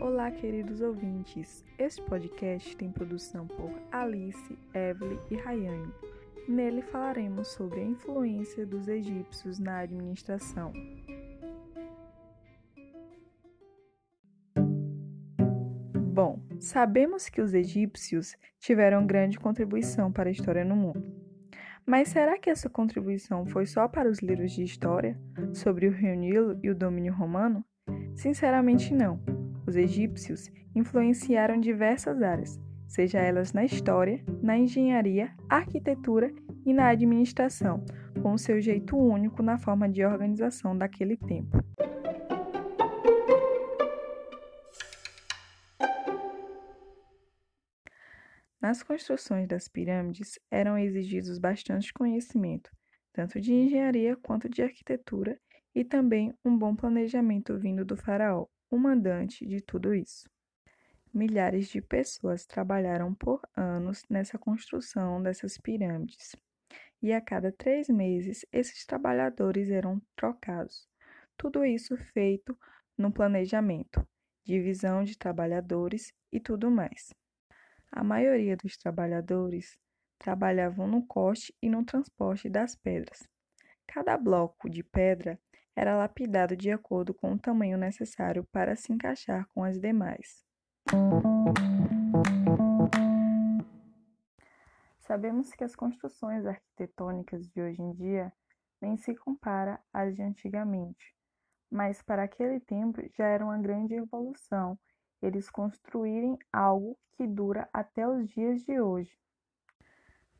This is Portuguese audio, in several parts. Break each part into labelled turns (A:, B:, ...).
A: Olá, queridos ouvintes. Este podcast tem produção por Alice, Evelyn e Rayane. Nele falaremos sobre a influência dos egípcios na administração. Bom, sabemos que os egípcios tiveram grande contribuição para a história no mundo. Mas será que essa contribuição foi só para os livros de história sobre o Rio Nilo e o domínio romano? Sinceramente, não. Os egípcios influenciaram diversas áreas, seja elas na história, na engenharia, arquitetura e na administração, com seu jeito único na forma de organização daquele tempo. Nas construções das pirâmides eram exigidos bastante conhecimento, tanto de engenharia quanto de arquitetura, e também um bom planejamento vindo do faraó, o mandante de tudo isso. Milhares de pessoas trabalharam por anos nessa construção dessas pirâmides, e a cada três meses esses trabalhadores eram trocados. Tudo isso feito no planejamento, divisão de trabalhadores e tudo mais. A maioria dos trabalhadores trabalhavam no corte e no transporte das pedras. Cada bloco de pedra era lapidado de acordo com o tamanho necessário para se encaixar com as demais. Sabemos que as construções arquitetônicas de hoje em dia nem se compara às de antigamente, mas para aquele tempo já era uma grande evolução eles construírem algo que dura até os dias de hoje.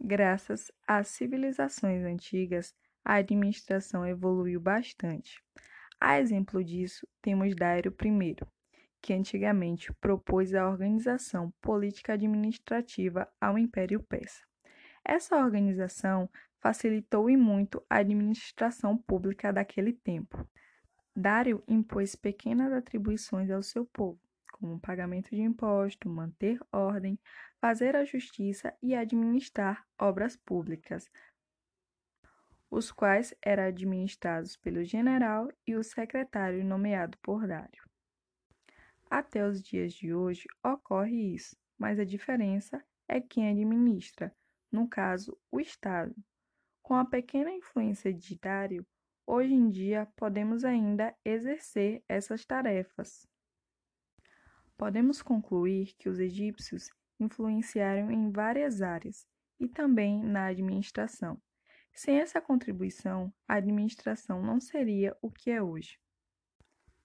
A: Graças às civilizações antigas, a administração evoluiu bastante. A exemplo disso, temos Dairo I, que antigamente propôs a organização política administrativa ao Império Persa. Essa organização facilitou e muito a administração pública daquele tempo. Dário impôs pequenas atribuições ao seu povo, como pagamento de imposto, manter ordem, fazer a justiça e administrar obras públicas, os quais eram administrados pelo general e o secretário nomeado por Dário. Até os dias de hoje ocorre isso, mas a diferença é quem administra, no caso, o Estado. Com a pequena influência de Dário, hoje em dia podemos ainda exercer essas tarefas. Podemos concluir que os egípcios influenciaram em várias áreas e também na administração. Sem essa contribuição, a administração não seria o que é hoje,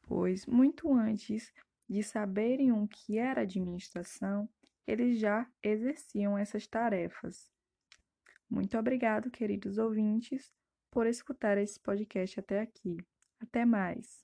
A: pois muito antes de saberem o que era administração, eles já exerciam essas tarefas. Muito obrigado, queridos ouvintes, por escutar esse podcast até aqui. Até mais!